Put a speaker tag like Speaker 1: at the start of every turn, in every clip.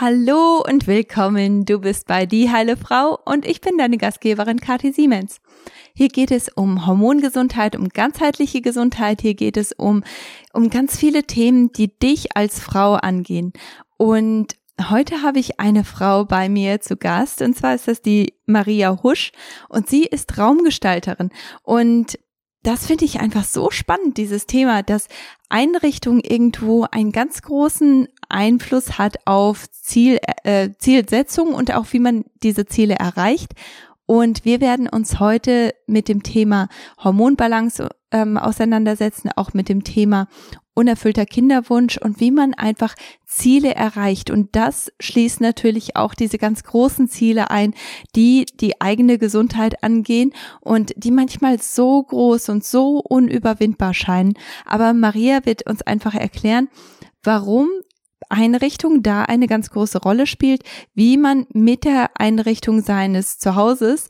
Speaker 1: Hallo und willkommen. Du bist bei Die Heile Frau und ich bin deine Gastgeberin Kathi Siemens. Hier geht es um Hormongesundheit, um ganzheitliche Gesundheit. Hier geht es um, um ganz viele Themen, die dich als Frau angehen. Und heute habe ich eine Frau bei mir zu Gast und zwar ist das die Maria Husch und sie ist Raumgestalterin und das finde ich einfach so spannend, dieses Thema, dass Einrichtung irgendwo einen ganz großen Einfluss hat auf Ziel, äh, Zielsetzung und auch wie man diese Ziele erreicht. Und wir werden uns heute mit dem Thema Hormonbalance ähm, auseinandersetzen, auch mit dem Thema unerfüllter Kinderwunsch und wie man einfach Ziele erreicht. Und das schließt natürlich auch diese ganz großen Ziele ein, die die eigene Gesundheit angehen und die manchmal so groß und so unüberwindbar scheinen. Aber Maria wird uns einfach erklären, warum Einrichtung da eine ganz große Rolle spielt, wie man mit der Einrichtung seines Zuhauses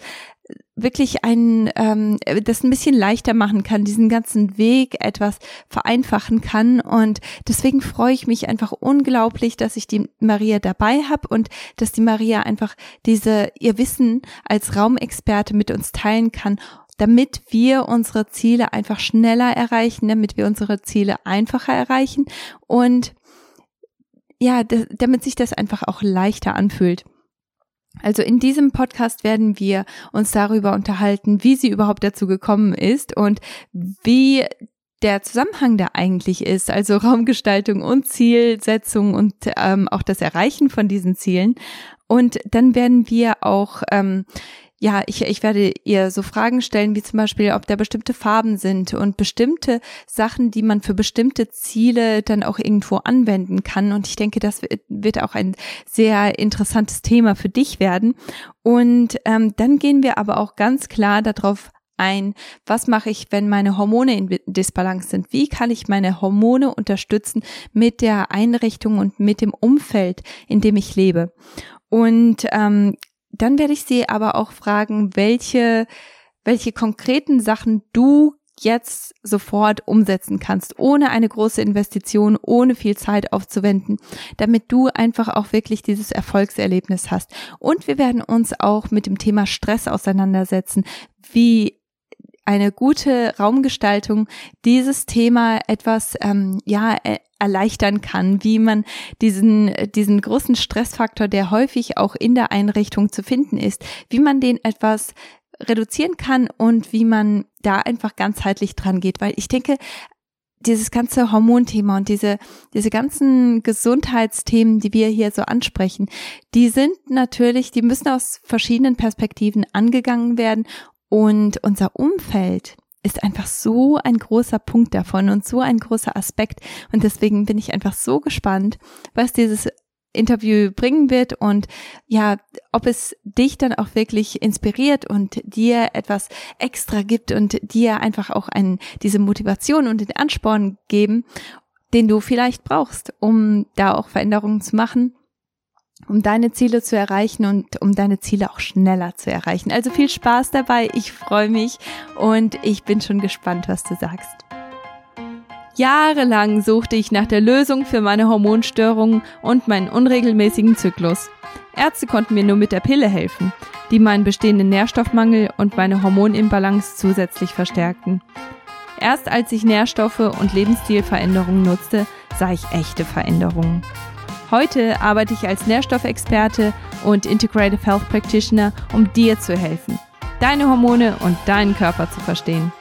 Speaker 1: wirklich ein ähm, das ein bisschen leichter machen kann, diesen ganzen Weg etwas vereinfachen kann. Und deswegen freue ich mich einfach unglaublich, dass ich die Maria dabei habe und dass die Maria einfach diese ihr Wissen als Raumexperte mit uns teilen kann damit wir unsere Ziele einfach schneller erreichen, damit wir unsere Ziele einfacher erreichen. Und ja, damit sich das einfach auch leichter anfühlt. Also in diesem Podcast werden wir uns darüber unterhalten, wie sie überhaupt dazu gekommen ist und wie der Zusammenhang da eigentlich ist, also Raumgestaltung und Zielsetzung und ähm, auch das Erreichen von diesen Zielen. Und dann werden wir auch ähm, ja, ich, ich werde ihr so Fragen stellen, wie zum Beispiel, ob da bestimmte Farben sind und bestimmte Sachen, die man für bestimmte Ziele dann auch irgendwo anwenden kann. Und ich denke, das wird auch ein sehr interessantes Thema für dich werden. Und ähm, dann gehen wir aber auch ganz klar darauf ein, was mache ich, wenn meine Hormone in Disbalance sind? Wie kann ich meine Hormone unterstützen mit der Einrichtung und mit dem Umfeld, in dem ich lebe? Und ähm, dann werde ich sie aber auch fragen, welche, welche konkreten Sachen du jetzt sofort umsetzen kannst, ohne eine große Investition, ohne viel Zeit aufzuwenden, damit du einfach auch wirklich dieses Erfolgserlebnis hast. Und wir werden uns auch mit dem Thema Stress auseinandersetzen, wie eine gute Raumgestaltung dieses Thema etwas ähm, ja äh, erleichtern kann, wie man diesen diesen großen Stressfaktor, der häufig auch in der Einrichtung zu finden ist, wie man den etwas reduzieren kann und wie man da einfach ganzheitlich dran geht, weil ich denke, dieses ganze Hormonthema und diese, diese ganzen Gesundheitsthemen, die wir hier so ansprechen, die sind natürlich, die müssen aus verschiedenen Perspektiven angegangen werden und unser Umfeld ist einfach so ein großer Punkt davon und so ein großer Aspekt. Und deswegen bin ich einfach so gespannt, was dieses Interview bringen wird und ja, ob es dich dann auch wirklich inspiriert und dir etwas extra gibt und dir einfach auch ein, diese Motivation und den Ansporn geben, den du vielleicht brauchst, um da auch Veränderungen zu machen um deine Ziele zu erreichen und um deine Ziele auch schneller zu erreichen. Also viel Spaß dabei, ich freue mich und ich bin schon gespannt, was du sagst. Jahrelang suchte ich nach der Lösung für meine Hormonstörungen und meinen unregelmäßigen Zyklus. Ärzte konnten mir nur mit der Pille helfen, die meinen bestehenden Nährstoffmangel und meine Hormonimbalance zusätzlich verstärkten. Erst als ich Nährstoffe und Lebensstilveränderungen nutzte, sah ich echte Veränderungen. Heute arbeite ich als Nährstoffexperte und Integrative Health Practitioner, um dir zu helfen, deine Hormone und deinen Körper zu verstehen.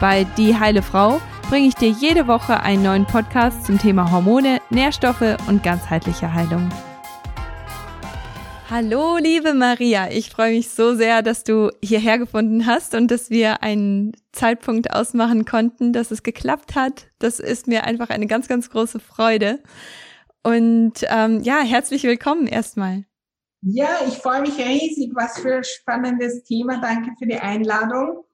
Speaker 1: Bei Die Heile Frau bringe ich dir jede Woche einen neuen Podcast zum Thema Hormone, Nährstoffe und ganzheitliche Heilung. Hallo, liebe Maria. Ich freue mich so sehr, dass du hierher gefunden hast und dass wir einen Zeitpunkt ausmachen konnten, dass es geklappt hat. Das ist mir einfach eine ganz, ganz große Freude. Und ähm, ja, herzlich willkommen erstmal.
Speaker 2: Ja, ich freue mich riesig. Was für ein spannendes Thema. Danke für die Einladung.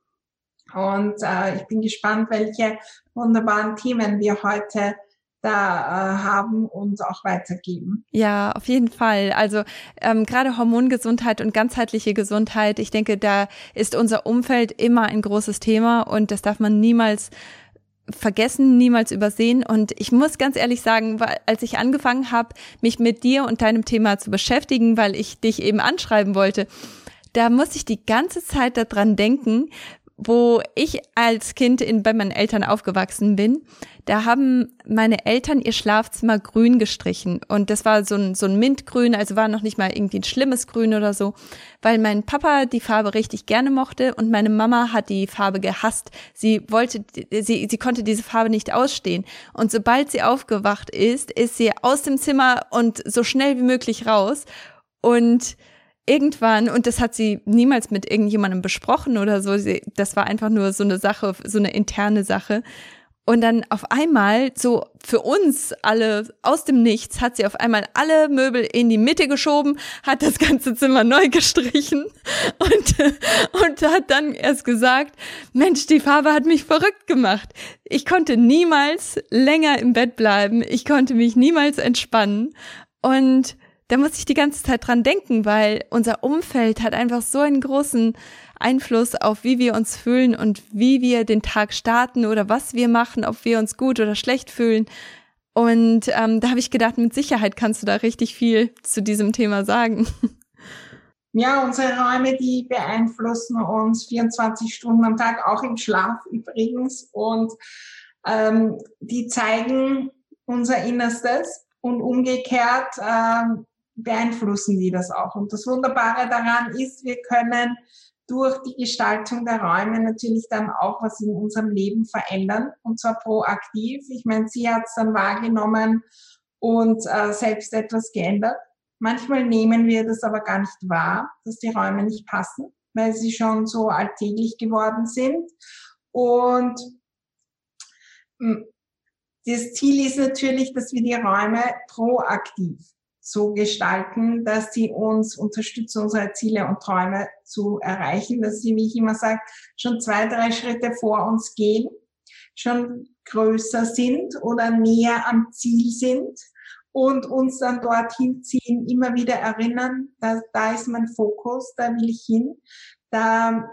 Speaker 2: Und äh, ich bin gespannt, welche wunderbaren Themen wir heute da äh, haben und auch weitergeben.
Speaker 1: Ja, auf jeden Fall. Also ähm, gerade Hormongesundheit und ganzheitliche Gesundheit, ich denke, da ist unser Umfeld immer ein großes Thema und das darf man niemals vergessen, niemals übersehen. Und ich muss ganz ehrlich sagen, als ich angefangen habe, mich mit dir und deinem Thema zu beschäftigen, weil ich dich eben anschreiben wollte, da muss ich die ganze Zeit daran denken, wo ich als Kind in, bei meinen Eltern aufgewachsen bin, da haben meine Eltern ihr Schlafzimmer grün gestrichen. Und das war so ein, so ein Mintgrün, also war noch nicht mal irgendwie ein schlimmes Grün oder so, weil mein Papa die Farbe richtig gerne mochte und meine Mama hat die Farbe gehasst. Sie wollte, sie, sie konnte diese Farbe nicht ausstehen. Und sobald sie aufgewacht ist, ist sie aus dem Zimmer und so schnell wie möglich raus. Und irgendwann, und das hat sie niemals mit irgendjemandem besprochen oder so, sie, das war einfach nur so eine Sache, so eine interne Sache. Und dann auf einmal, so für uns alle aus dem Nichts, hat sie auf einmal alle Möbel in die Mitte geschoben, hat das ganze Zimmer neu gestrichen und, und hat dann erst gesagt, Mensch, die Farbe hat mich verrückt gemacht. Ich konnte niemals länger im Bett bleiben. Ich konnte mich niemals entspannen. Und da muss ich die ganze Zeit dran denken, weil unser Umfeld hat einfach so einen großen Einfluss auf, wie wir uns fühlen und wie wir den Tag starten oder was wir machen, ob wir uns gut oder schlecht fühlen. Und ähm, da habe ich gedacht, mit Sicherheit kannst du da richtig viel zu diesem Thema sagen.
Speaker 2: Ja, unsere Räume, die beeinflussen uns 24 Stunden am Tag, auch im Schlaf übrigens. Und ähm, die zeigen unser Innerstes und umgekehrt ähm, beeinflussen die das auch. Und das Wunderbare daran ist, wir können durch die Gestaltung der Räume natürlich dann auch was in unserem Leben verändern und zwar proaktiv. Ich meine, sie hat es dann wahrgenommen und äh, selbst etwas geändert. Manchmal nehmen wir das aber gar nicht wahr, dass die Räume nicht passen, weil sie schon so alltäglich geworden sind. Und hm, das Ziel ist natürlich, dass wir die Räume proaktiv so gestalten, dass sie uns unterstützen, unsere Ziele und Träume zu erreichen, dass sie, wie ich immer sage, schon zwei, drei Schritte vor uns gehen, schon größer sind oder näher am Ziel sind und uns dann dorthin ziehen, immer wieder erinnern, da, da ist mein Fokus, da will ich hin, da,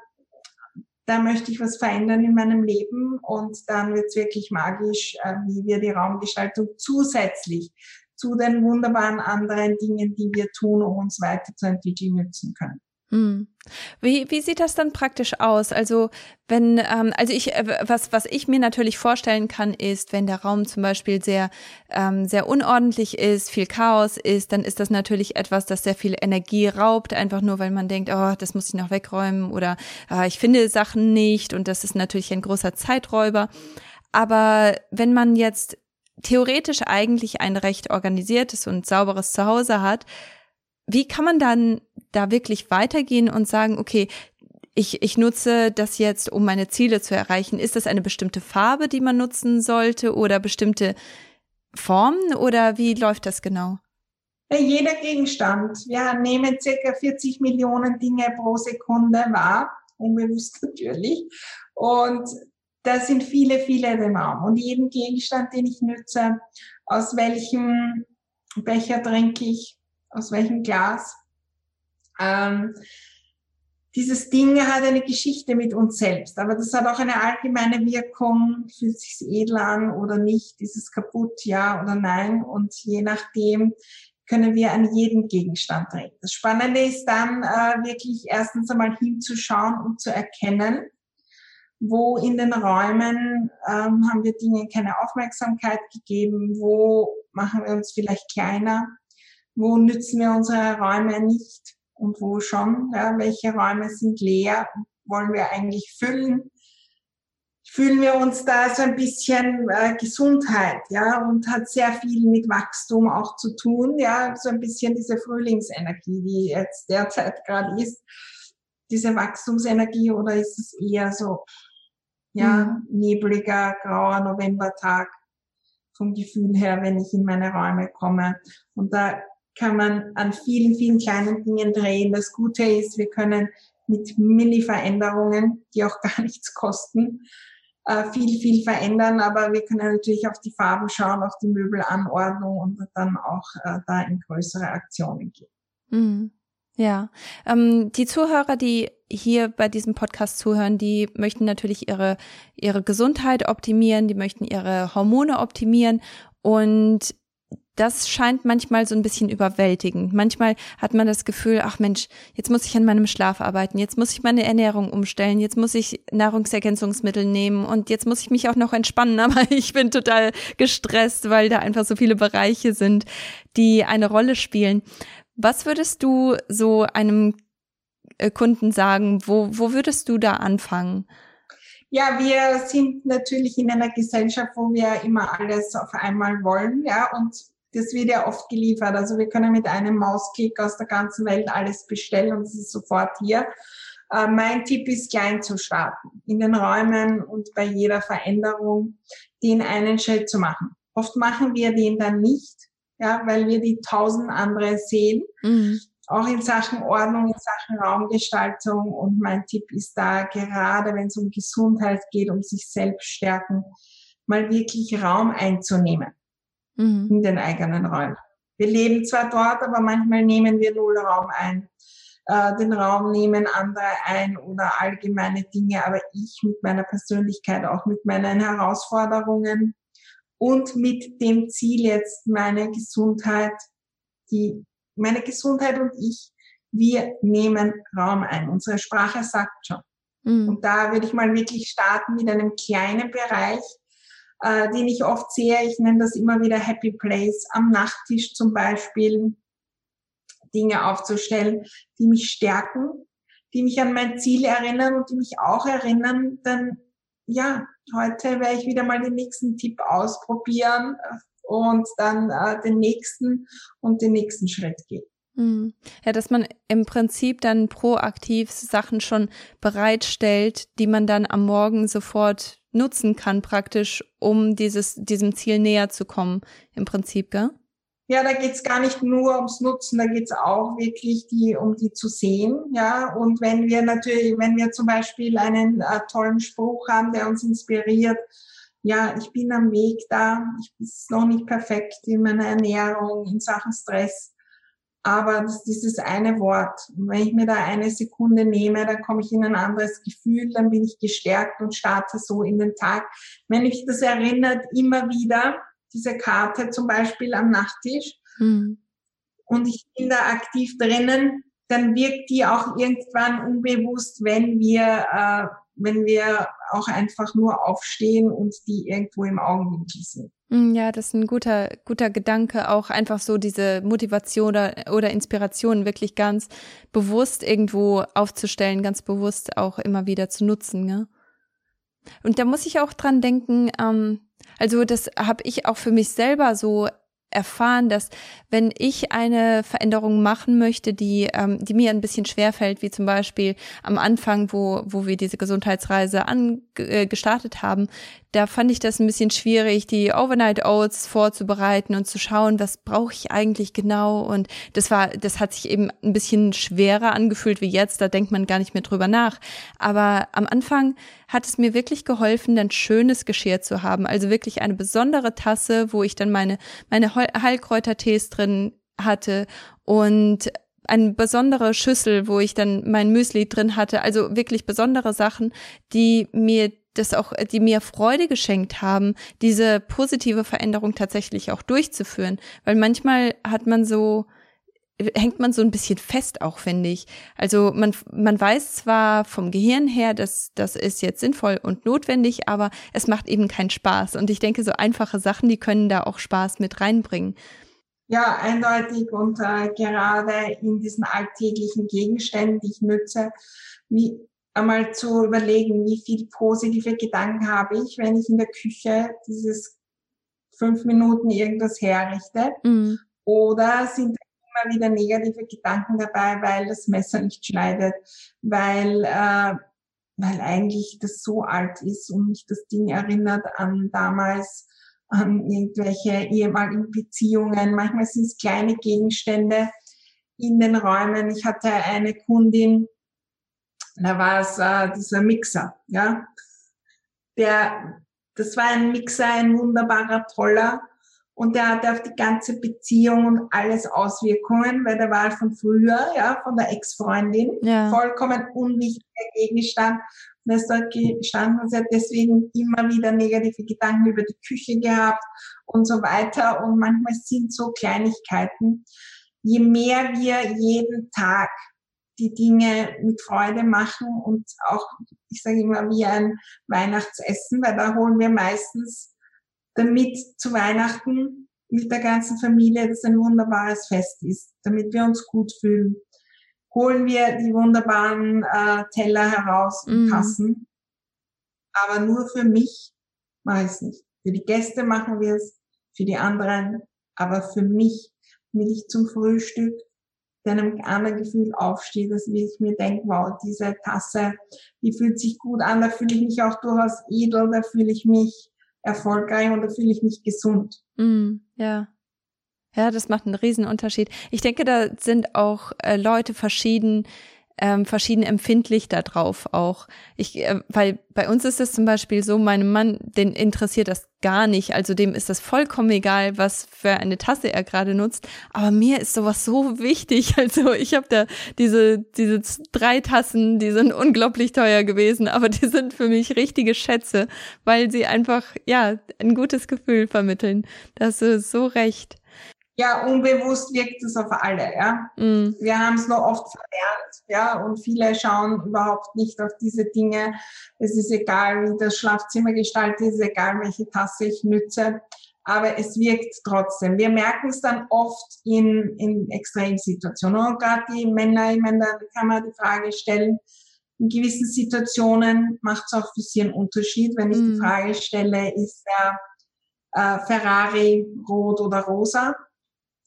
Speaker 2: da möchte ich was verändern in meinem Leben und dann wird es wirklich magisch, äh, wie wir die Raumgestaltung zusätzlich zu den wunderbaren anderen Dingen, die wir tun, um uns weiterzuentwickeln, nützen können.
Speaker 1: Hm. Wie, wie sieht das dann praktisch aus? Also wenn, ähm, also ich, äh, was, was ich mir natürlich vorstellen kann, ist, wenn der Raum zum Beispiel sehr, ähm, sehr unordentlich ist, viel Chaos ist, dann ist das natürlich etwas, das sehr viel Energie raubt, einfach nur, weil man denkt, oh, das muss ich noch wegräumen oder äh, ich finde Sachen nicht und das ist natürlich ein großer Zeiträuber. Aber wenn man jetzt theoretisch eigentlich ein recht organisiertes und sauberes Zuhause hat, wie kann man dann da wirklich weitergehen und sagen, okay, ich, ich nutze das jetzt, um meine Ziele zu erreichen. Ist das eine bestimmte Farbe, die man nutzen sollte oder bestimmte Formen oder wie läuft das genau?
Speaker 2: Jeder Gegenstand. Wir nehmen circa 40 Millionen Dinge pro Sekunde wahr, unbewusst natürlich. Und da sind viele, viele im Raum. Und jeden Gegenstand, den ich nütze, aus welchem Becher trinke ich, aus welchem Glas, ähm, dieses Ding hat eine Geschichte mit uns selbst, aber das hat auch eine allgemeine Wirkung, fühlt sich edel an oder nicht, ist es kaputt, ja oder nein? Und je nachdem können wir an jeden Gegenstand reden. Das Spannende ist dann äh, wirklich erstens einmal hinzuschauen und zu erkennen, wo in den Räumen ähm, haben wir Dinge keine Aufmerksamkeit gegeben, wo machen wir uns vielleicht kleiner, wo nützen wir unsere Räume nicht und wo schon, ja, welche Räume sind leer, wollen wir eigentlich füllen. Fühlen wir uns da so ein bisschen äh, Gesundheit, ja, und hat sehr viel mit Wachstum auch zu tun, ja, so ein bisschen diese Frühlingsenergie, die jetzt derzeit gerade ist, diese Wachstumsenergie, oder ist es eher so, ja, mhm. nebliger, grauer Novembertag vom Gefühl her, wenn ich in meine Räume komme. Und da kann man an vielen, vielen kleinen Dingen drehen. Das Gute ist, wir können mit Mini-Veränderungen, die auch gar nichts kosten, äh, viel, viel verändern. Aber wir können natürlich auf die Farben schauen, auf die Möbelanordnung und dann auch äh, da in größere Aktionen gehen.
Speaker 1: Mhm. Ja, ähm, die Zuhörer, die hier bei diesem Podcast zuhören, die möchten natürlich ihre, ihre Gesundheit optimieren, die möchten ihre Hormone optimieren und das scheint manchmal so ein bisschen überwältigend. Manchmal hat man das Gefühl, ach Mensch, jetzt muss ich an meinem Schlaf arbeiten, jetzt muss ich meine Ernährung umstellen, jetzt muss ich Nahrungsergänzungsmittel nehmen und jetzt muss ich mich auch noch entspannen, aber ich bin total gestresst, weil da einfach so viele Bereiche sind, die eine Rolle spielen. Was würdest du so einem äh, Kunden sagen? Wo, wo würdest du da anfangen?
Speaker 2: Ja, wir sind natürlich in einer Gesellschaft, wo wir immer alles auf einmal wollen, ja, und das wird ja oft geliefert. Also wir können mit einem Mausklick aus der ganzen Welt alles bestellen und es ist sofort hier. Äh, mein Tipp ist, klein zu starten, in den Räumen und bei jeder Veränderung den einen Schritt zu machen. Oft machen wir den dann nicht, ja, weil wir die tausend andere sehen. Mhm. Auch in Sachen Ordnung, in Sachen Raumgestaltung. Und mein Tipp ist da, gerade wenn es um Gesundheit geht, um sich selbst stärken, mal wirklich Raum einzunehmen mhm. in den eigenen Räumen. Wir leben zwar dort, aber manchmal nehmen wir null Raum ein. Äh, den Raum nehmen andere ein oder allgemeine Dinge, aber ich mit meiner Persönlichkeit, auch mit meinen Herausforderungen und mit dem Ziel jetzt meine Gesundheit, die, meine Gesundheit und ich, wir nehmen Raum ein. Unsere Sprache sagt schon. Mhm. Und da würde ich mal wirklich starten mit einem kleinen Bereich, äh, den ich oft sehe. Ich nenne das immer wieder Happy Place. Am Nachttisch zum Beispiel Dinge aufzustellen, die mich stärken, die mich an mein Ziel erinnern und die mich auch erinnern, denn ja, heute werde ich wieder mal den nächsten Tipp ausprobieren und dann äh, den nächsten und den nächsten Schritt gehen.
Speaker 1: Hm. Ja, dass man im Prinzip dann proaktiv Sachen schon bereitstellt, die man dann am Morgen sofort nutzen kann, praktisch, um dieses, diesem Ziel näher zu kommen, im Prinzip, gell?
Speaker 2: Ja, da geht's gar nicht nur ums Nutzen, da geht's auch wirklich die, um die zu sehen. Ja, und wenn wir natürlich, wenn wir zum Beispiel einen äh, tollen Spruch haben, der uns inspiriert, ja, ich bin am Weg da, ich bin noch nicht perfekt in meiner Ernährung, in Sachen Stress, aber das ist dieses eine Wort. Wenn ich mir da eine Sekunde nehme, dann komme ich in ein anderes Gefühl, dann bin ich gestärkt und starte so in den Tag. Wenn mich das erinnert, immer wieder, diese Karte zum Beispiel am Nachttisch, mhm. und ich bin da aktiv drinnen, dann wirkt die auch irgendwann unbewusst, wenn wir, äh, wenn wir auch einfach nur aufstehen und die irgendwo im Augenwinkel sind.
Speaker 1: Hm, ja, das ist ein guter, guter Gedanke, auch einfach so diese Motivation oder, oder Inspiration wirklich ganz bewusst irgendwo aufzustellen, ganz bewusst auch immer wieder zu nutzen. Ne? Und da muss ich auch dran denken, ähm, also das habe ich auch für mich selber so erfahren, dass wenn ich eine Veränderung machen möchte, die, ähm, die mir ein bisschen schwerfällt, wie zum Beispiel am Anfang, wo, wo wir diese Gesundheitsreise an, äh, gestartet haben, da fand ich das ein bisschen schwierig, die Overnight Oats vorzubereiten und zu schauen, was brauche ich eigentlich genau. Und das war, das hat sich eben ein bisschen schwerer angefühlt wie jetzt. Da denkt man gar nicht mehr drüber nach. Aber am Anfang hat es mir wirklich geholfen, dann schönes Geschirr zu haben. Also wirklich eine besondere Tasse, wo ich dann meine, meine Heilkräutertees drin hatte und eine besondere Schüssel, wo ich dann mein Müsli drin hatte. Also wirklich besondere Sachen, die mir das auch, die mir Freude geschenkt haben, diese positive Veränderung tatsächlich auch durchzuführen. Weil manchmal hat man so, hängt man so ein bisschen fest auch, finde ich. Also man, man weiß zwar vom Gehirn her, dass das ist jetzt sinnvoll und notwendig, aber es macht eben keinen Spaß. Und ich denke, so einfache Sachen, die können da auch Spaß mit reinbringen.
Speaker 2: Ja, eindeutig und äh, gerade in diesen alltäglichen Gegenständen, die ich nütze, wie einmal zu überlegen, wie viel positive Gedanken habe ich, wenn ich in der Küche dieses fünf Minuten irgendwas herrichte. Mhm. Oder sind immer wieder negative Gedanken dabei, weil das Messer nicht schneidet, weil, äh, weil eigentlich das so alt ist und mich das Ding erinnert an damals, an irgendwelche ehemaligen Beziehungen. Manchmal sind es kleine Gegenstände in den Räumen. Ich hatte eine Kundin, da war es äh, dieser Mixer, ja. Der, das war ein Mixer, ein wunderbarer, toller. und der hatte auf die ganze Beziehung und alles Auswirkungen, weil der war von früher, ja, von der Ex-Freundin, ja. vollkommen unwichtiger Gegenstand. Und er ist dort gestanden und sie hat deswegen immer wieder negative Gedanken über die Küche gehabt und so weiter. Und manchmal sind so Kleinigkeiten. Je mehr wir jeden Tag die Dinge mit Freude machen und auch, ich sage immer, wie ein Weihnachtsessen, weil da holen wir meistens damit zu Weihnachten mit der ganzen Familie das ein wunderbares Fest ist, damit wir uns gut fühlen. Holen wir die wunderbaren äh, Teller heraus und mm. Aber nur für mich mache ich es nicht. Für die Gäste machen wir es, für die anderen. Aber für mich, ich zum Frühstück einem anderen Gefühl aufstehe, dass ich mir denke, wow, diese Tasse, die fühlt sich gut an, da fühle ich mich auch durchaus edel, da fühle ich mich erfolgreich und da fühle ich mich gesund.
Speaker 1: Mm, ja. Ja, das macht einen riesen Unterschied. Ich denke, da sind auch äh, Leute verschieden ähm, verschieden empfindlich darauf auch. Ich, äh, weil bei uns ist es zum Beispiel so, meinem Mann, den interessiert das gar nicht. Also dem ist das vollkommen egal, was für eine Tasse er gerade nutzt. Aber mir ist sowas so wichtig. Also ich habe da diese, diese drei Tassen, die sind unglaublich teuer gewesen, aber die sind für mich richtige Schätze, weil sie einfach, ja, ein gutes Gefühl vermitteln. Da hast du so recht
Speaker 2: ja, unbewusst wirkt es auf alle, ja. Mm. Wir haben es noch oft verlernt, ja, und viele schauen überhaupt nicht auf diese Dinge. Es ist egal, wie das Schlafzimmer gestaltet ist, egal, welche Tasse ich nütze, aber es wirkt trotzdem. Wir merken es dann oft in, in Extremsituationen. Und gerade die Männer, ich meine, da kann man die Frage stellen, in gewissen Situationen macht es auch für sie einen Unterschied, wenn ich mm. die Frage stelle, ist der äh, Ferrari rot oder rosa?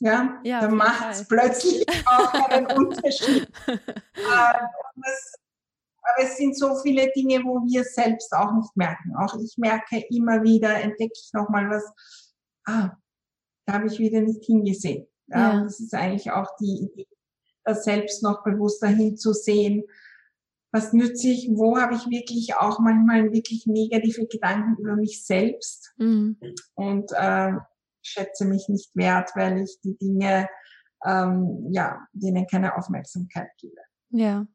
Speaker 2: Ja, ja dann macht es plötzlich auch einen Unterschied. äh, das, aber es sind so viele Dinge, wo wir selbst auch nicht merken. Auch ich merke immer wieder, entdecke ich nochmal was, ah, da habe ich wieder nicht hingesehen. Ja, ja. Das ist eigentlich auch die Idee, das selbst noch bewusster hinzusehen. Was nütze ich? Wo habe ich wirklich auch manchmal wirklich negative Gedanken über mich selbst? Mhm. Und äh, schätze mich nicht wert, weil ich die Dinge, ähm, ja, denen keine Aufmerksamkeit gebe.
Speaker 1: Ja.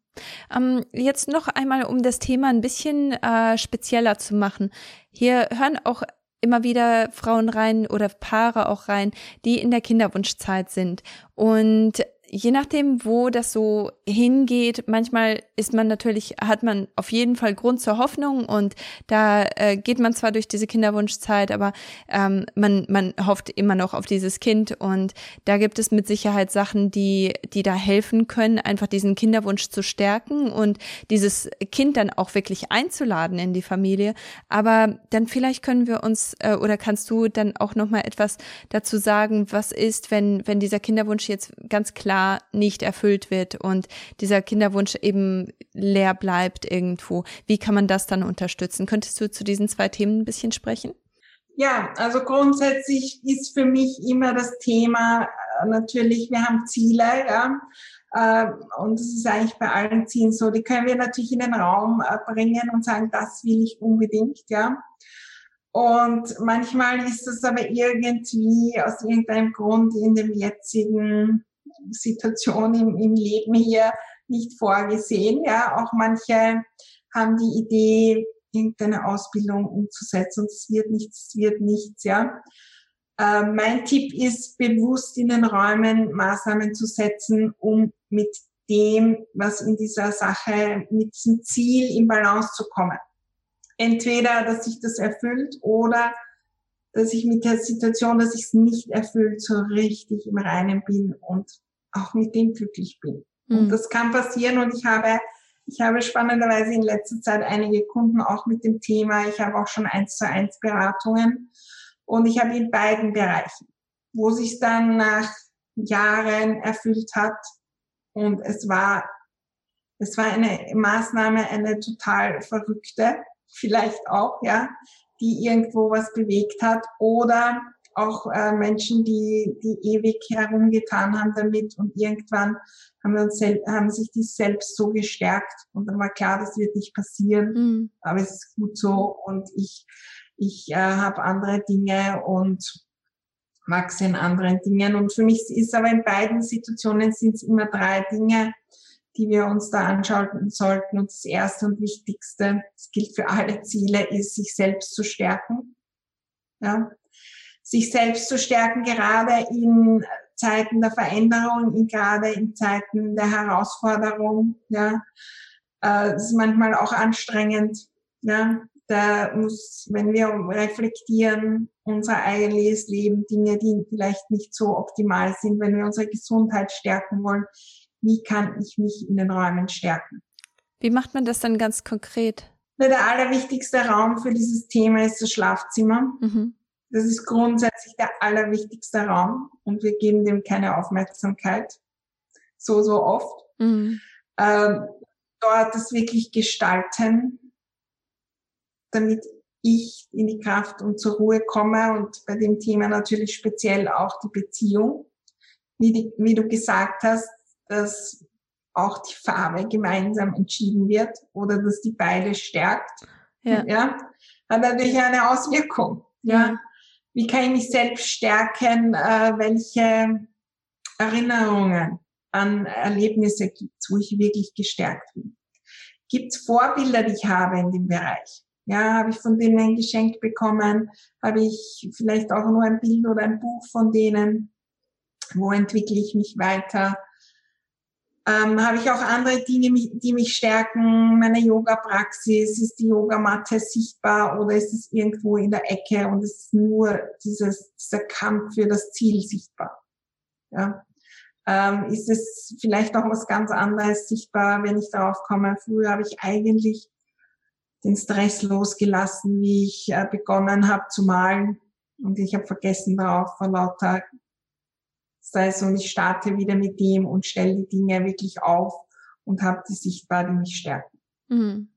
Speaker 1: Ähm, jetzt noch einmal, um das Thema ein bisschen äh, spezieller zu machen. Hier hören auch immer wieder Frauen rein oder Paare auch rein, die in der Kinderwunschzeit sind. Und je nachdem, wo das so hingeht, manchmal ist man natürlich, hat man auf jeden Fall Grund zur Hoffnung und da äh, geht man zwar durch diese Kinderwunschzeit, aber ähm, man, man hofft immer noch auf dieses Kind und da gibt es mit Sicherheit Sachen, die, die da helfen können, einfach diesen Kinderwunsch zu stärken und dieses Kind dann auch wirklich einzuladen in die Familie. Aber dann vielleicht können wir uns äh, oder kannst du dann auch noch mal etwas dazu sagen, was ist, wenn, wenn dieser Kinderwunsch jetzt ganz klar Jahr nicht erfüllt wird und dieser Kinderwunsch eben leer bleibt irgendwo. Wie kann man das dann unterstützen? Könntest du zu diesen zwei Themen ein bisschen sprechen?
Speaker 2: Ja, also grundsätzlich ist für mich immer das Thema äh, natürlich, wir haben Ziele, ja, äh, und das ist eigentlich bei allen Zielen so. Die können wir natürlich in den Raum äh, bringen und sagen, das will ich unbedingt, ja. Und manchmal ist das aber irgendwie aus irgendeinem Grund in dem jetzigen Situation im, im Leben hier nicht vorgesehen. Ja, auch manche haben die Idee, irgendeine Ausbildung umzusetzen und es wird nichts, es wird nichts, ja. Äh, mein Tipp ist, bewusst in den Räumen Maßnahmen zu setzen, um mit dem, was in dieser Sache, mit diesem Ziel in Balance zu kommen. Entweder, dass sich das erfüllt oder dass ich mit der Situation, dass ich es nicht erfüllt, so richtig im Reinen bin und auch mit dem glücklich bin. Mhm. Und das kann passieren und ich habe, ich habe spannenderweise in letzter Zeit einige Kunden auch mit dem Thema. Ich habe auch schon eins zu eins Beratungen und ich habe in beiden Bereichen, wo sich dann nach Jahren erfüllt hat und es war, es war eine Maßnahme, eine total verrückte, vielleicht auch, ja, die irgendwo was bewegt hat oder auch äh, Menschen, die, die ewig herumgetan haben damit und irgendwann haben, wir uns haben sich die selbst so gestärkt und dann war klar, das wird nicht passieren, mhm. aber es ist gut so und ich, ich äh, habe andere Dinge und wachse in anderen Dingen. Und für mich ist aber in beiden Situationen sind es immer drei Dinge, die wir uns da anschauen sollten. Und das erste und wichtigste, das gilt für alle Ziele, ist, sich selbst zu stärken. Ja. Sich selbst zu stärken, gerade in Zeiten der Veränderung, in, gerade in Zeiten der Herausforderung. Ja. Äh, das ist manchmal auch anstrengend. Ja. Da muss, wenn wir reflektieren, unser eigenes Leben, Dinge, die vielleicht nicht so optimal sind, wenn wir unsere Gesundheit stärken wollen, wie kann ich mich in den Räumen stärken?
Speaker 1: Wie macht man das dann ganz konkret?
Speaker 2: Der allerwichtigste Raum für dieses Thema ist das Schlafzimmer. Mhm. Das ist grundsätzlich der allerwichtigste Raum und wir geben dem keine Aufmerksamkeit so, so oft. Mhm. Ähm, dort das wirklich gestalten, damit ich in die Kraft und zur Ruhe komme und bei dem Thema natürlich speziell auch die Beziehung. Wie, die, wie du gesagt hast, dass auch die Farbe gemeinsam entschieden wird oder dass die beide stärkt. Ja. ja hat natürlich eine Auswirkung. Ja. Wie kann ich mich selbst stärken? Äh, welche Erinnerungen an Erlebnisse gibt es, wo ich wirklich gestärkt bin? Gibt es Vorbilder, die ich habe in dem Bereich? Ja, habe ich von denen ein Geschenk bekommen? Habe ich vielleicht auch nur ein Bild oder ein Buch von denen? Wo entwickle ich mich weiter? Ähm, habe ich auch andere Dinge, die mich stärken? Meine Yoga-Praxis, ist die Yogamatte sichtbar oder ist es irgendwo in der Ecke und es ist nur dieses, dieser Kampf für das Ziel sichtbar? Ja. Ähm, ist es vielleicht auch was ganz anderes sichtbar, wenn ich darauf komme? Früher habe ich eigentlich den Stress losgelassen, wie ich äh, begonnen habe zu malen und ich habe vergessen darauf vor lauter sei es und ich starte wieder mit dem und stelle die Dinge wirklich auf und habe die sichtbar, die mich stärken. Mhm.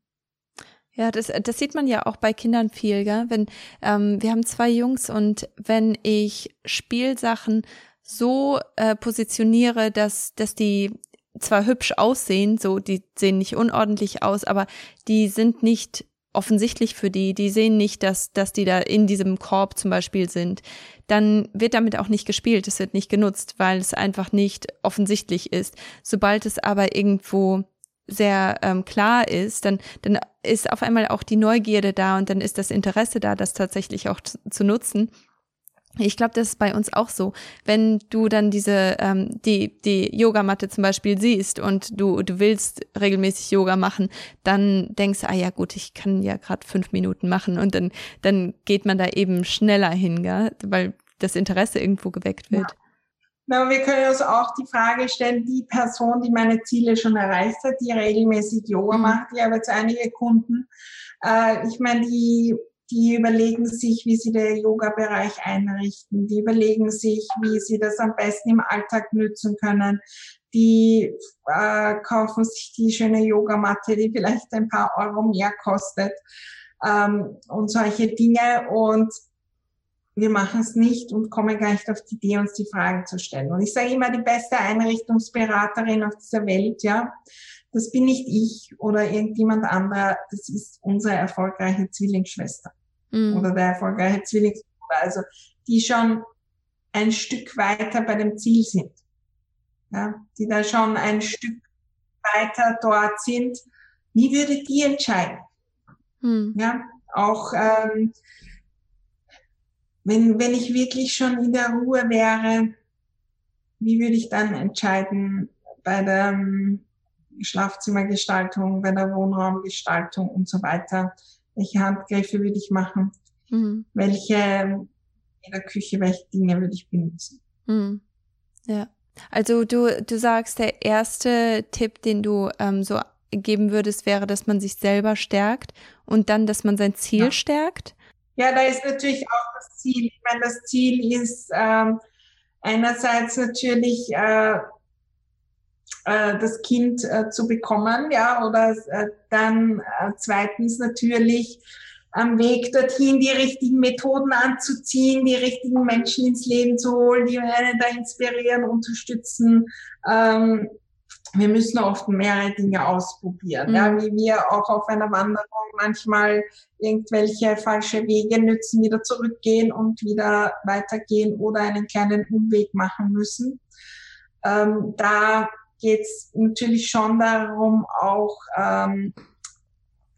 Speaker 1: Ja, das, das sieht man ja auch bei Kindern viel, gell? Wenn ähm, wir haben zwei Jungs und wenn ich Spielsachen so äh, positioniere, dass dass die zwar hübsch aussehen, so die sehen nicht unordentlich aus, aber die sind nicht offensichtlich für die, die sehen nicht, dass, dass die da in diesem Korb zum Beispiel sind, dann wird damit auch nicht gespielt, es wird nicht genutzt, weil es einfach nicht offensichtlich ist. Sobald es aber irgendwo sehr ähm, klar ist, dann, dann ist auf einmal auch die Neugierde da und dann ist das Interesse da, das tatsächlich auch zu nutzen. Ich glaube, das ist bei uns auch so. Wenn du dann diese ähm, die die Yogamatte zum Beispiel siehst und du du willst regelmäßig Yoga machen, dann denkst du, ah ja gut, ich kann ja gerade fünf Minuten machen und dann dann geht man da eben schneller hin, gell? weil das Interesse irgendwo geweckt wird.
Speaker 2: Ja. Na, wir können uns auch die Frage stellen, die Person, die meine Ziele schon erreicht hat, die regelmäßig Yoga mhm. macht, ich habe jetzt einige Kunden, äh, ich meine, die die überlegen sich, wie sie den Yoga-Bereich einrichten. Die überlegen sich, wie sie das am besten im Alltag nützen können. Die äh, kaufen sich die schöne Yogamatte, die vielleicht ein paar Euro mehr kostet ähm, und solche Dinge. Und wir machen es nicht und kommen gar nicht auf die Idee, uns die Fragen zu stellen. Und ich sage immer, die beste Einrichtungsberaterin auf dieser Welt, ja, das bin nicht ich oder irgendjemand anderer, das ist unsere erfolgreiche Zwillingsschwester mhm. oder der erfolgreiche Zwillingsbruder, also die schon ein Stück weiter bei dem Ziel sind, ja, die da schon ein Stück weiter dort sind. Wie würde die entscheiden? Mhm. Ja, auch ähm, wenn, wenn ich wirklich schon in der Ruhe wäre, wie würde ich dann entscheiden bei der ähm, Schlafzimmergestaltung, bei der Wohnraumgestaltung und so weiter? Welche Handgriffe würde ich machen, mhm. welche in der Küche, welche Dinge würde ich benutzen.
Speaker 1: Mhm. Ja. Also du, du sagst, der erste Tipp, den du ähm, so geben würdest, wäre, dass man sich selber stärkt und dann, dass man sein Ziel ja. stärkt?
Speaker 2: Ja, da ist natürlich auch das Ziel. Ich meine, das Ziel ist ähm, einerseits natürlich äh, äh, das Kind äh, zu bekommen, ja, oder äh, dann zweitens natürlich am Weg dorthin die richtigen Methoden anzuziehen, die richtigen Menschen ins Leben zu holen, die einen da inspirieren, unterstützen, ähm, wir müssen oft mehrere Dinge ausprobieren. Mhm. Ja, wie wir auch auf einer Wanderung manchmal irgendwelche falsche Wege nützen, wieder zurückgehen und wieder weitergehen oder einen kleinen Umweg machen müssen. Ähm, da geht es natürlich schon darum, auch ähm,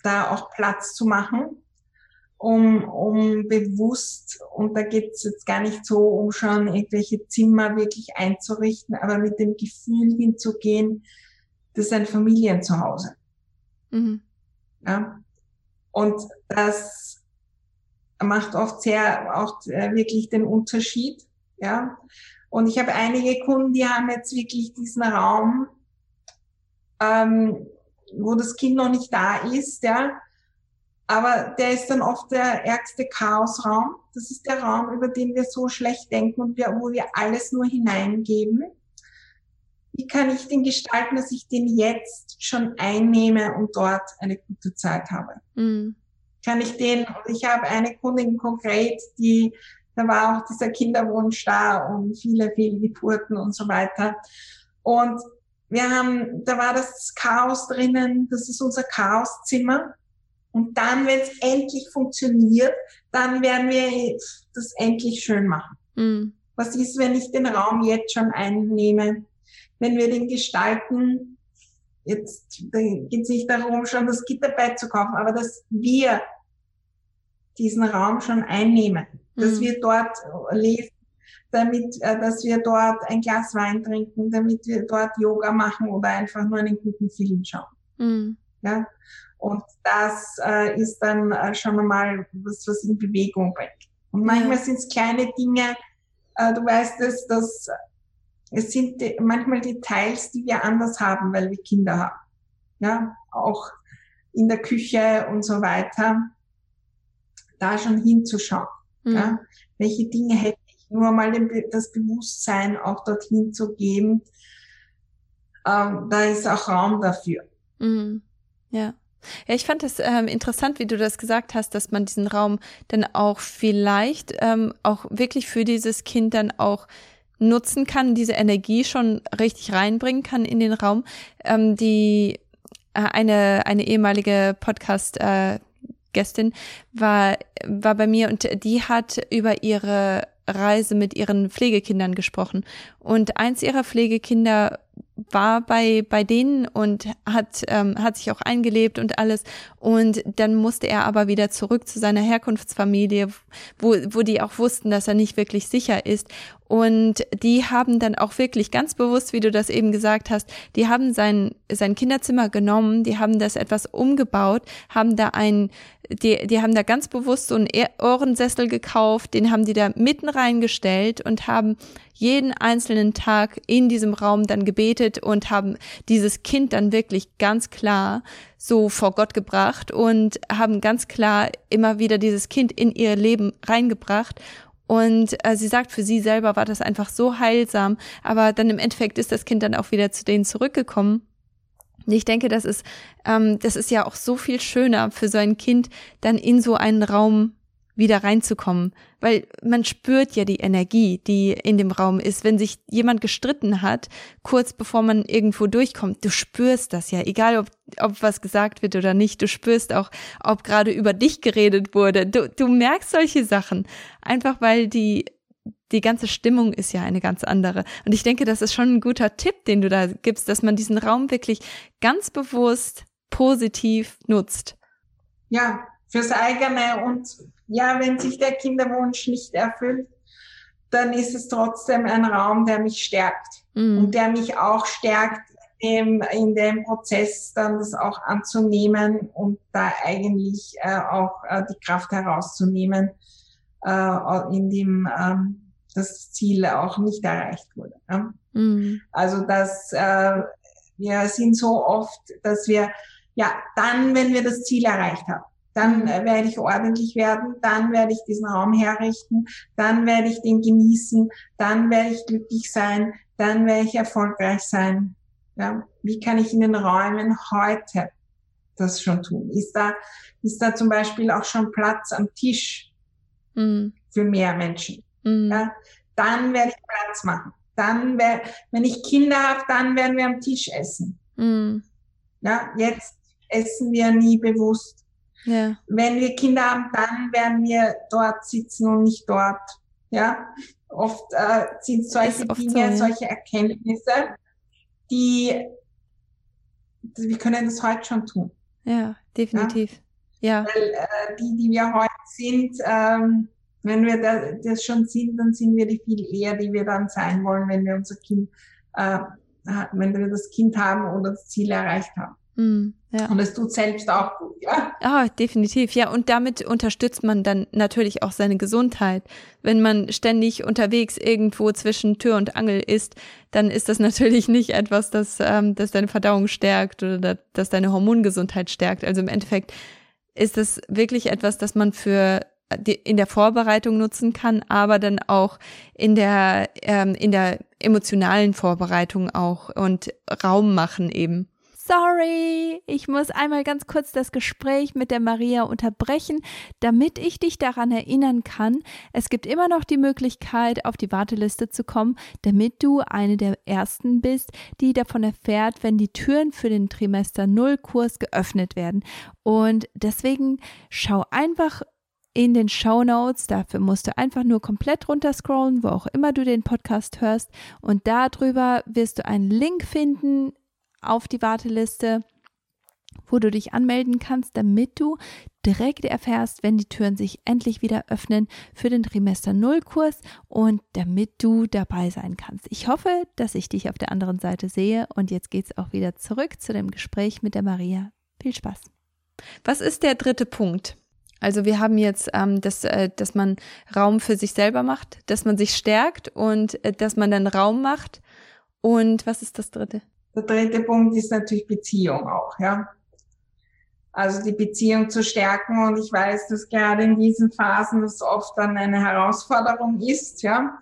Speaker 2: da auch Platz zu machen, um, um bewusst, und da geht es jetzt gar nicht so, um schon irgendwelche Zimmer wirklich einzurichten, aber mit dem Gefühl hinzugehen, das ist ein Familienzuhause. Mhm. Ja? Und das macht oft sehr auch äh, wirklich den Unterschied. Ja. Und ich habe einige Kunden, die haben jetzt wirklich diesen Raum, ähm, wo das Kind noch nicht da ist, ja. Aber der ist dann oft der ärgste Chaosraum. Das ist der Raum, über den wir so schlecht denken und wir, wo wir alles nur hineingeben. Wie kann ich den gestalten, dass ich den jetzt schon einnehme und dort eine gute Zeit habe? Mhm. Kann ich den, ich habe eine Kundin konkret, die, da war auch dieser Kinderwunsch da und viele, viele Geburten und so weiter. Und wir haben, da war das Chaos drinnen, das ist unser Chaoszimmer. Und dann, wenn es endlich funktioniert, dann werden wir das endlich schön machen. Mhm. Was ist, wenn ich den Raum jetzt schon einnehme? Wenn wir den gestalten, jetzt geht es nicht darum, schon das Gitterbett zu kaufen, aber dass wir diesen Raum schon einnehmen, mhm. dass wir dort lesen, damit, äh, dass wir dort ein Glas Wein trinken, damit wir dort Yoga machen oder einfach nur einen guten Film schauen. Mhm. Ja, und das äh, ist dann äh, schon einmal was, was in Bewegung bringt. Und manchmal ja. sind es kleine Dinge, äh, du weißt es, dass es sind die, manchmal Details, die wir anders haben, weil wir Kinder haben. Ja, auch in der Küche und so weiter. Da schon hinzuschauen. Mhm. Ja, welche Dinge hätte ich nur mal das Bewusstsein auch dorthin zu geben. Ähm, da ist auch Raum dafür.
Speaker 1: Mhm. Ja. Ja, ich fand es ähm, interessant, wie du das gesagt hast, dass man diesen Raum dann auch vielleicht ähm, auch wirklich für dieses Kind dann auch nutzen kann, diese Energie schon richtig reinbringen kann in den Raum. Ähm, die äh, eine eine ehemalige Podcast äh, Gästin war war bei mir und die hat über ihre Reise mit ihren Pflegekindern gesprochen und eins ihrer Pflegekinder war bei, bei denen und hat, ähm, hat sich auch eingelebt und alles. Und dann musste er aber wieder zurück zu seiner Herkunftsfamilie, wo, wo die auch wussten, dass er nicht wirklich sicher ist. Und die haben dann auch wirklich ganz bewusst, wie du das eben gesagt hast, die haben sein, sein Kinderzimmer genommen, die haben das etwas umgebaut, haben da ein, die, die haben da ganz bewusst so einen Ohrensessel gekauft, den haben die da mitten reingestellt und haben jeden einzelnen Tag in diesem Raum dann gebetet und haben dieses Kind dann wirklich ganz klar so vor Gott gebracht und haben ganz klar immer wieder dieses Kind in ihr Leben reingebracht und äh, sie sagt, für sie selber war das einfach so heilsam. Aber dann im Endeffekt ist das Kind dann auch wieder zu denen zurückgekommen. Ich denke, das ist, ähm, das ist ja auch so viel schöner für so ein Kind, dann in so einen Raum wieder reinzukommen, weil man spürt ja die Energie, die in dem Raum ist. Wenn sich jemand gestritten hat, kurz bevor man irgendwo durchkommt, du spürst das ja, egal ob, ob was gesagt wird oder nicht, du spürst auch, ob gerade über dich geredet wurde. Du, du merkst solche Sachen, einfach weil die die ganze Stimmung ist ja eine ganz andere. Und ich denke, das ist schon ein guter Tipp, den du da gibst, dass man diesen Raum wirklich ganz bewusst positiv nutzt.
Speaker 2: Ja, fürs eigene und ja, wenn sich der Kinderwunsch nicht erfüllt, dann ist es trotzdem ein Raum, der mich stärkt mhm. und der mich auch stärkt, in dem, in dem Prozess dann das auch anzunehmen und da eigentlich äh, auch äh, die Kraft herauszunehmen, äh, in dem ähm, das Ziel auch nicht erreicht wurde. Ja? Mhm. Also dass äh, wir sind so oft, dass wir ja dann, wenn wir das Ziel erreicht haben, dann äh, werde ich ordentlich werden, dann werde ich diesen Raum herrichten, dann werde ich den genießen, dann werde ich glücklich sein, dann werde ich erfolgreich sein. Ja, wie kann ich in den Räumen heute das schon tun? Ist da, ist da zum Beispiel auch schon Platz am Tisch mhm. für mehr Menschen? Mhm. Ja, dann werde ich Platz machen. Dann, wenn ich Kinder habe, dann werden wir am Tisch essen. Mm. Ja, jetzt essen wir nie bewusst. Ja. Wenn wir Kinder haben, dann werden wir dort sitzen und nicht dort. Ja, oft äh, sind solche Dinge, so, ja. solche Erkenntnisse, die wir können das heute schon tun.
Speaker 1: Ja, definitiv. Ja.
Speaker 2: Weil äh, die, die wir heute sind, ähm, wenn wir da, das schon sind, dann sind wir die viel eher, die wir dann sein wollen, wenn wir unser Kind, äh, wenn wir das Kind haben oder das Ziel erreicht haben. Mm, ja. Und es tut selbst auch gut, ja.
Speaker 1: Ah, definitiv, ja. Und damit unterstützt man dann natürlich auch seine Gesundheit. Wenn man ständig unterwegs irgendwo zwischen Tür und Angel ist, dann ist das natürlich nicht etwas, das, ähm, das deine Verdauung stärkt oder das deine Hormongesundheit stärkt. Also im Endeffekt ist es wirklich etwas, das man für in der Vorbereitung nutzen kann, aber dann auch in der ähm, in der emotionalen Vorbereitung auch und Raum machen eben. Sorry, ich muss einmal ganz kurz das Gespräch mit der Maria unterbrechen, damit ich dich daran erinnern kann, es gibt immer noch die Möglichkeit, auf die Warteliste zu kommen, damit du eine der ersten bist, die davon erfährt, wenn die Türen für den Trimester Null Kurs geöffnet werden. Und deswegen schau einfach in den Show Notes. Dafür musst du einfach nur komplett runterscrollen, wo auch immer du den Podcast hörst. Und darüber wirst du einen Link finden auf die Warteliste, wo du dich anmelden kannst, damit du direkt erfährst, wenn die Türen sich endlich wieder öffnen für den Trimester Null Kurs und damit du dabei sein kannst. Ich hoffe, dass ich dich auf der anderen Seite sehe und jetzt geht es auch wieder zurück zu dem Gespräch mit der Maria. Viel Spaß. Was ist der dritte Punkt? Also wir haben jetzt, ähm, dass, äh, dass man Raum für sich selber macht, dass man sich stärkt und äh, dass man dann Raum macht. Und was ist das dritte?
Speaker 2: Der dritte Punkt ist natürlich Beziehung auch, ja. Also die Beziehung zu stärken. Und ich weiß, dass gerade in diesen Phasen das oft dann eine Herausforderung ist, ja.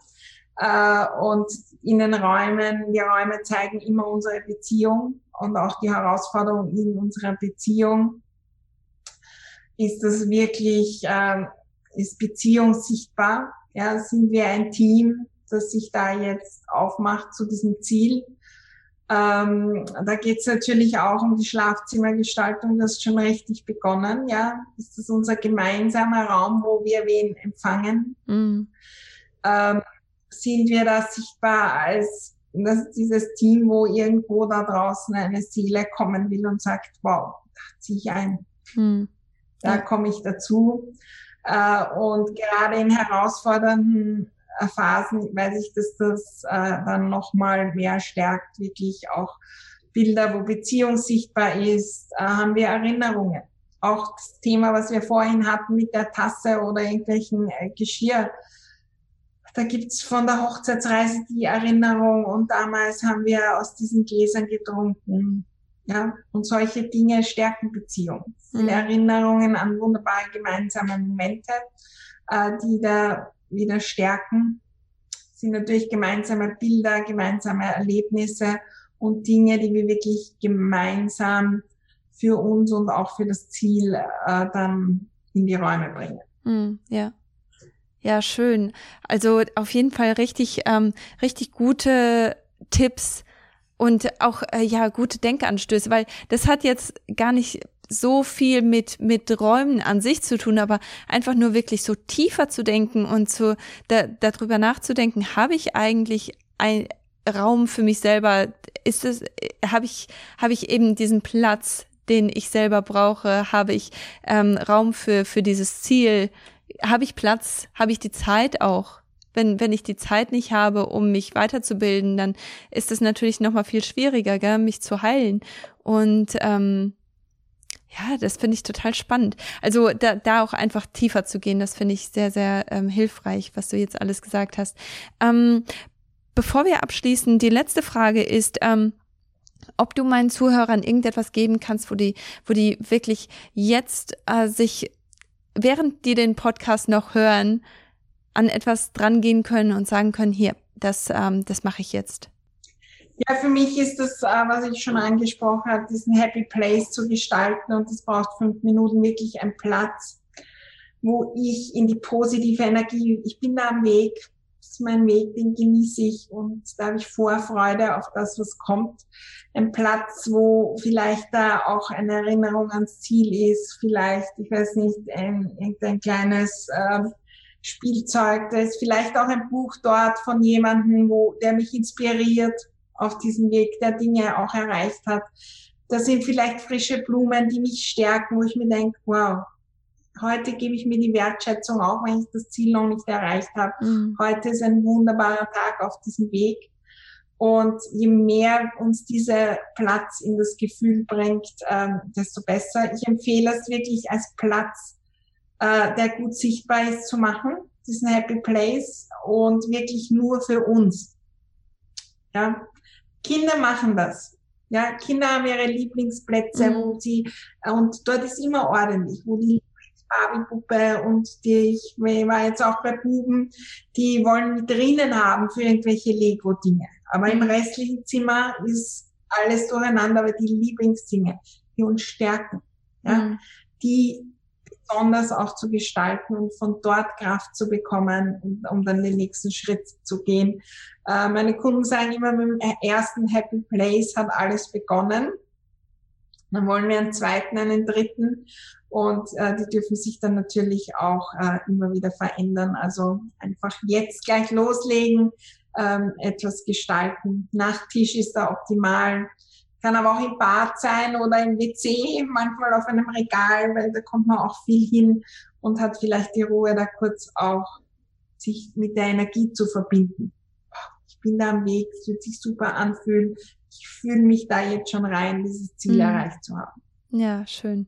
Speaker 2: Äh, und in den Räumen, die Räume zeigen immer unsere Beziehung und auch die Herausforderung in unserer Beziehung. Ist das wirklich, äh, ist Beziehung sichtbar? Ja, sind wir ein Team, das sich da jetzt aufmacht zu diesem Ziel? Ähm, da geht es natürlich auch um die Schlafzimmergestaltung, das ist schon richtig begonnen. Ja, ist das unser gemeinsamer Raum, wo wir wen empfangen? Mhm. Ähm, sind wir da sichtbar als das, dieses Team, wo irgendwo da draußen eine Seele kommen will und sagt, wow, da ziehe ich ein. Mhm. Da komme ich dazu. Äh, und gerade in herausfordernden Phasen weiß ich, dass das äh, dann nochmal mehr stärkt, wirklich auch Bilder, wo Beziehung sichtbar ist, äh, haben wir Erinnerungen. Auch das Thema, was wir vorhin hatten mit der Tasse oder irgendwelchen äh, Geschirr. Da gibt's von der Hochzeitsreise die Erinnerung und damals haben wir aus diesen Gläsern getrunken. Ja, und solche Dinge stärken Beziehung. Mhm. Erinnerungen an wunderbare gemeinsame Momente, äh, die da wieder stärken, sind natürlich gemeinsame Bilder, gemeinsame Erlebnisse und Dinge, die wir wirklich gemeinsam für uns und auch für das Ziel äh, dann in die Räume bringen.
Speaker 1: Mm, ja. Ja, schön. Also auf jeden Fall richtig, ähm, richtig gute Tipps und auch äh, ja gute Denkanstöße, weil das hat jetzt gar nicht so viel mit mit Räumen an sich zu tun, aber einfach nur wirklich so tiefer zu denken und zu da, darüber nachzudenken, habe ich eigentlich ein Raum für mich selber? Ist es habe ich habe ich eben diesen Platz, den ich selber brauche? Habe ich ähm, Raum für für dieses Ziel? Habe ich Platz? Habe ich die Zeit auch? Wenn, wenn ich die Zeit nicht habe, um mich weiterzubilden, dann ist es natürlich noch mal viel schwieriger, gell, mich zu heilen. Und ähm, ja, das finde ich total spannend. Also da, da auch einfach tiefer zu gehen, das finde ich sehr, sehr ähm, hilfreich, was du jetzt alles gesagt hast. Ähm, bevor wir abschließen, die letzte Frage ist, ähm, ob du meinen Zuhörern irgendetwas geben kannst, wo die, wo die wirklich jetzt äh, sich, während die den Podcast noch hören, an etwas drangehen können und sagen können, hier, das, ähm, das mache ich jetzt.
Speaker 2: Ja, für mich ist das, äh, was ich schon angesprochen habe, diesen Happy Place zu gestalten und es braucht fünf Minuten wirklich ein Platz, wo ich in die positive Energie, ich bin da am Weg, ist mein Weg, den genieße ich und da habe ich Vorfreude auf das, was kommt. Ein Platz, wo vielleicht da auch eine Erinnerung ans Ziel ist, vielleicht, ich weiß nicht, ein, ein kleines äh, Spielzeug, da ist vielleicht auch ein Buch dort von jemandem, wo, der mich inspiriert auf diesem Weg, der Dinge auch erreicht hat. Da sind vielleicht frische Blumen, die mich stärken, wo ich mir denke, wow, heute gebe ich mir die Wertschätzung, auch wenn ich das Ziel noch nicht erreicht habe. Mhm. Heute ist ein wunderbarer Tag auf diesem Weg. Und je mehr uns dieser Platz in das Gefühl bringt, ähm, desto besser. Ich empfehle es wirklich als Platz, äh, der gut sichtbar ist, zu machen, diesen Happy Place und wirklich nur für uns. Ja, Kinder machen das. Ja, Kinder haben ihre Lieblingsplätze, mhm. wo sie, und dort ist immer ordentlich, wo die Barbie-Puppe und die, ich war jetzt auch bei Buben, die wollen drinnen haben für irgendwelche Lego-Dinge. Aber im mhm. restlichen Zimmer ist alles durcheinander, aber die Lieblingsdinge, die uns stärken, ja, mhm. die besonders auch zu gestalten und von dort Kraft zu bekommen, um, dann den nächsten Schritt zu gehen. Äh, meine Kunden sagen immer, mit dem ersten Happy Place hat alles begonnen. Dann wollen wir einen zweiten, einen dritten und äh, die dürfen sich dann natürlich auch äh, immer wieder verändern. Also einfach jetzt gleich loslegen, ähm, etwas gestalten. Nachttisch ist da optimal. Kann aber auch im Bad sein oder im WC, manchmal auf einem Regal, weil da kommt man auch viel hin und hat vielleicht die Ruhe, da kurz auch sich mit der Energie zu verbinden. Ich bin da am Weg, es wird sich super anfühlen. Ich fühle mich da jetzt schon rein, dieses Ziel mhm. erreicht zu haben.
Speaker 1: Ja, schön.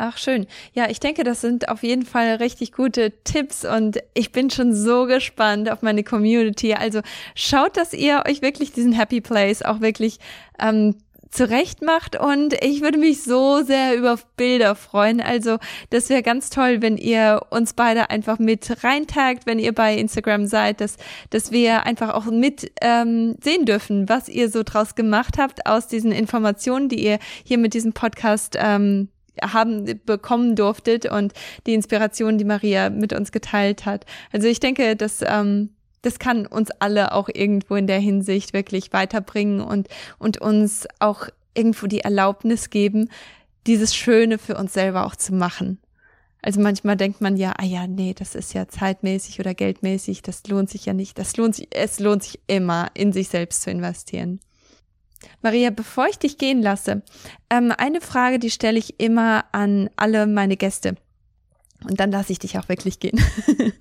Speaker 1: Ach, schön. Ja, ich denke, das sind auf jeden Fall richtig gute Tipps und ich bin schon so gespannt auf meine Community. Also schaut, dass ihr euch wirklich diesen Happy Place auch wirklich ähm, zurecht macht und ich würde mich so sehr über Bilder freuen. Also das wäre ganz toll, wenn ihr uns beide einfach mit reintagt, wenn ihr bei Instagram seid, dass, dass wir einfach auch mit ähm, sehen dürfen, was ihr so draus gemacht habt aus diesen Informationen, die ihr hier mit diesem Podcast ähm, haben bekommen durftet und die Inspiration, die Maria mit uns geteilt hat. Also ich denke, dass ähm, das kann uns alle auch irgendwo in der Hinsicht wirklich weiterbringen und und uns auch irgendwo die Erlaubnis geben, dieses Schöne für uns selber auch zu machen. Also manchmal denkt man ja, ah ja, nee, das ist ja zeitmäßig oder geldmäßig, das lohnt sich ja nicht. Das lohnt sich, es lohnt sich immer, in sich selbst zu investieren. Maria, bevor ich dich gehen lasse, ähm, eine Frage, die stelle ich immer an alle meine Gäste. Und dann lasse ich dich auch wirklich gehen.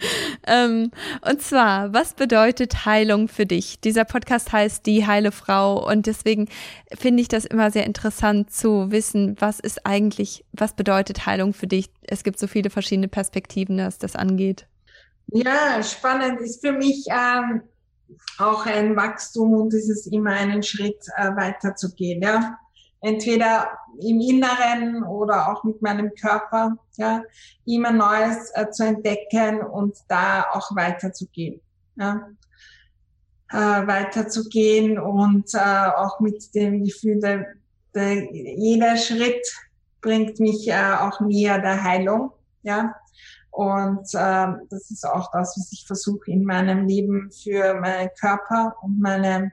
Speaker 1: ähm, und zwar, was bedeutet Heilung für dich? Dieser Podcast heißt Die heile Frau und deswegen finde ich das immer sehr interessant zu wissen, was ist eigentlich, was bedeutet Heilung für dich? Es gibt so viele verschiedene Perspektiven, was das angeht.
Speaker 2: Ja, spannend ist für mich ähm, auch ein Wachstum und es ist immer einen Schritt äh, weiter zu gehen. Ja? Entweder im Inneren oder auch mit meinem Körper, ja, immer Neues äh, zu entdecken und da auch weiterzugehen. Ja? Äh, weiterzugehen und äh, auch mit dem Gefühl, der, der, jeder Schritt bringt mich äh, auch näher der Heilung. Ja, und ähm, das ist auch das, was ich versuche in meinem Leben für meinen Körper und meine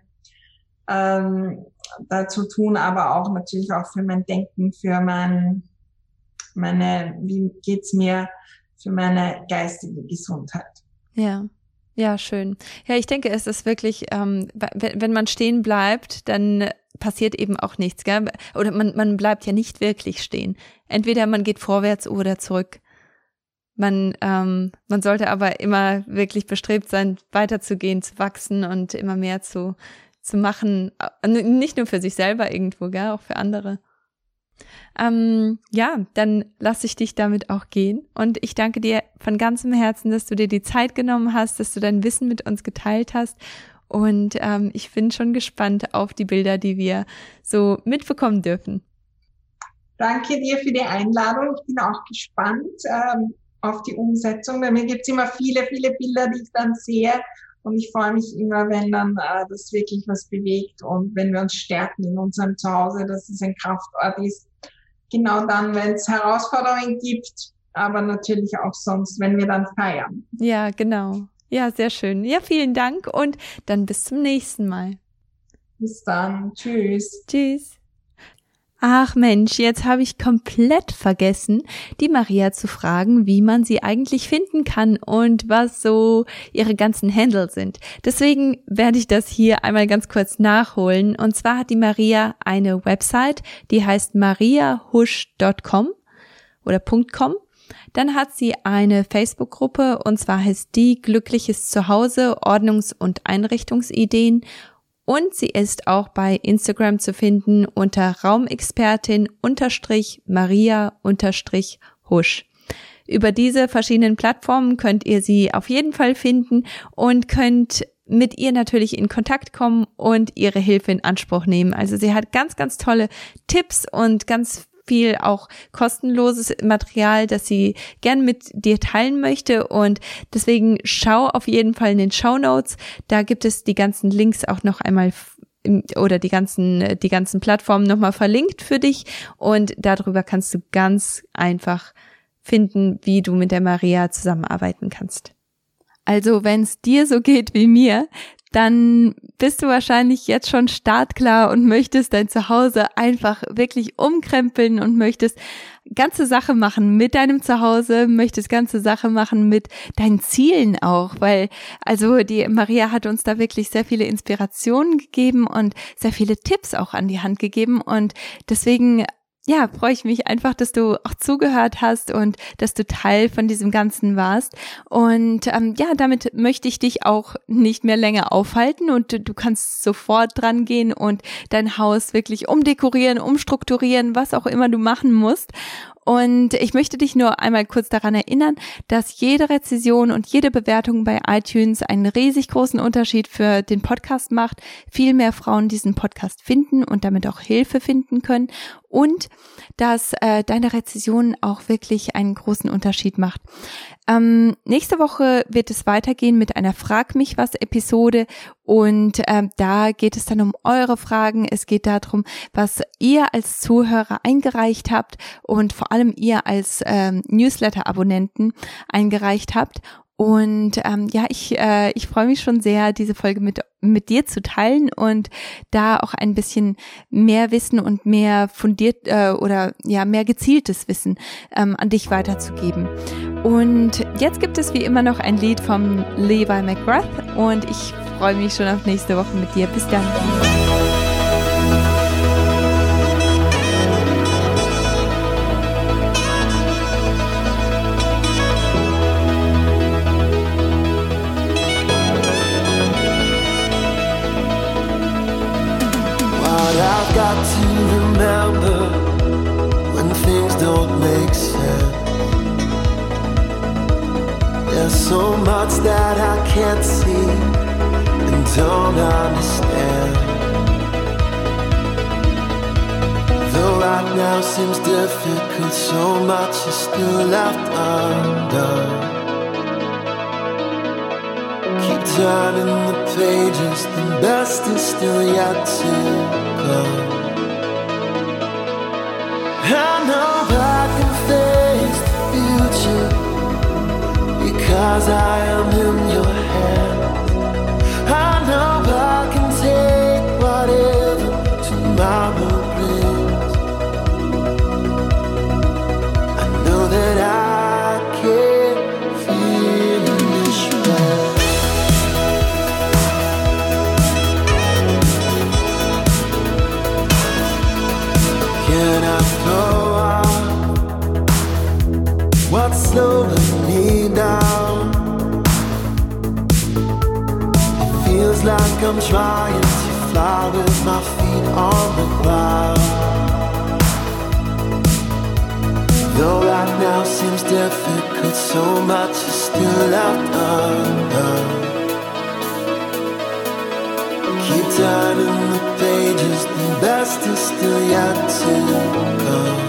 Speaker 2: ähm, dazu tun, aber auch natürlich auch für mein Denken, für mein, meine, wie geht's mir, für meine geistige Gesundheit.
Speaker 1: Ja. Ja, schön. Ja, ich denke, es ist wirklich, ähm, wenn man stehen bleibt, dann passiert eben auch nichts, gell? Oder man, man bleibt ja nicht wirklich stehen. Entweder man geht vorwärts oder zurück. Man, ähm, man sollte aber immer wirklich bestrebt sein, weiterzugehen, zu wachsen und immer mehr zu, zu machen. Nicht nur für sich selber irgendwo, gell, auch für andere. Ähm, ja, dann lasse ich dich damit auch gehen. Und ich danke dir von ganzem Herzen, dass du dir die Zeit genommen hast, dass du dein Wissen mit uns geteilt hast. Und ähm, ich bin schon gespannt auf die Bilder, die wir so mitbekommen dürfen.
Speaker 2: Danke dir für die Einladung. Ich bin auch gespannt. Ähm auf die Umsetzung. Bei mir gibt es immer viele, viele Bilder, die ich dann sehe. Und ich freue mich immer, wenn dann äh, das wirklich was bewegt und wenn wir uns stärken in unserem Zuhause, dass es ein Kraftort ist. Genau dann, wenn es Herausforderungen gibt, aber natürlich auch sonst, wenn wir dann feiern.
Speaker 1: Ja, genau. Ja, sehr schön. Ja, vielen Dank und dann bis zum nächsten Mal.
Speaker 2: Bis dann. Tschüss.
Speaker 1: Tschüss. Ach Mensch, jetzt habe ich komplett vergessen, die Maria zu fragen, wie man sie eigentlich finden kann und was so ihre ganzen Handle sind. Deswegen werde ich das hier einmal ganz kurz nachholen. Und zwar hat die Maria eine Website, die heißt mariahusch.com oder .com. Dann hat sie eine Facebook-Gruppe und zwar heißt die Glückliches Zuhause, Ordnungs- und Einrichtungsideen und sie ist auch bei Instagram zu finden unter Raumexpertin unterstrich Maria unterstrich Husch. Über diese verschiedenen Plattformen könnt ihr sie auf jeden Fall finden und könnt mit ihr natürlich in Kontakt kommen und ihre Hilfe in Anspruch nehmen. Also sie hat ganz, ganz tolle Tipps und ganz viel auch kostenloses Material, das sie gern mit dir teilen möchte. Und deswegen schau auf jeden Fall in den Show Notes. Da gibt es die ganzen Links auch noch einmal oder die ganzen, die ganzen Plattformen nochmal verlinkt für dich. Und darüber kannst du ganz einfach finden, wie du mit der Maria zusammenarbeiten kannst. Also wenn es dir so geht wie mir, dann bist du wahrscheinlich jetzt schon startklar und möchtest dein Zuhause einfach wirklich umkrempeln und möchtest ganze Sache machen mit deinem Zuhause, möchtest ganze Sache machen mit deinen Zielen auch, weil also die Maria hat uns da wirklich sehr viele Inspirationen gegeben und sehr viele Tipps auch an die Hand gegeben und deswegen ja, freue ich mich einfach, dass du auch zugehört hast und dass du Teil von diesem Ganzen warst. Und ähm, ja, damit möchte ich dich auch nicht mehr länger aufhalten und du, kannst sofort dran gehen und dein Haus wirklich umdekorieren, umstrukturieren, was auch immer du machen musst. Und ich möchte dich nur einmal kurz daran erinnern, dass jede Rezession und jede Bewertung bei iTunes einen riesig großen Unterschied für den Podcast macht. Viel mehr Frauen diesen Podcast finden und damit auch Hilfe finden können und dass äh, deine Rezession auch wirklich einen großen Unterschied macht. Ähm, nächste Woche wird es weitergehen mit einer Frag mich was Episode und ähm, da geht es dann um eure Fragen. Es geht darum, was ihr als Zuhörer eingereicht habt und vor allem ihr als ähm, Newsletter-Abonnenten eingereicht habt. Und ähm, ja, ich, äh, ich freue mich schon sehr, diese Folge mit, mit dir zu teilen und da auch ein bisschen mehr Wissen und mehr fundiert äh, oder ja, mehr gezieltes Wissen ähm, an dich weiterzugeben. Und jetzt gibt es wie immer noch ein Lied vom Levi McGrath und ich freue mich schon auf nächste Woche mit dir. Bis dann.
Speaker 3: So much that I can't see and don't understand. Though right now seems difficult, so much is still left undone. Keep turning the pages, the best is still yet to I know I can face the future because I am human. Now seems difficult, so much is still left undone. Keep turning the pages, the best is still yet to come.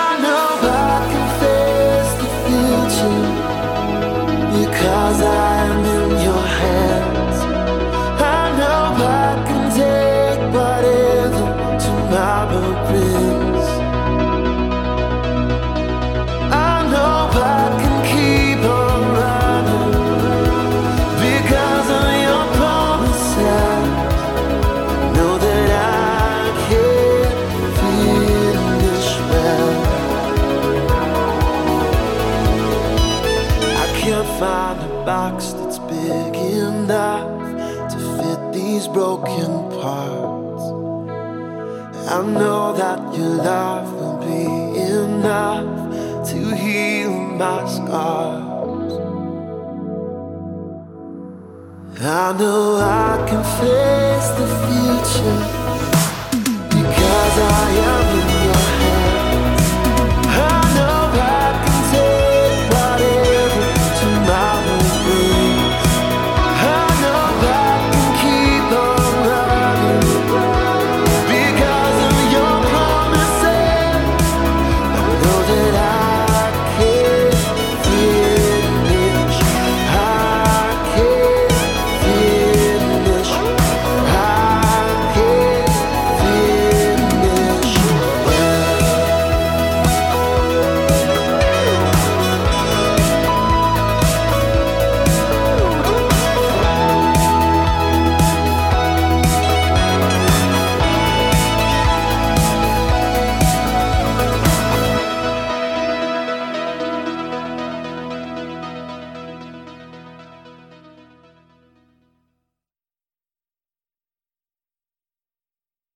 Speaker 3: I know I can face the future because I. these broken parts. I know that your love will be enough to heal my scars. I know I can face the future because I am.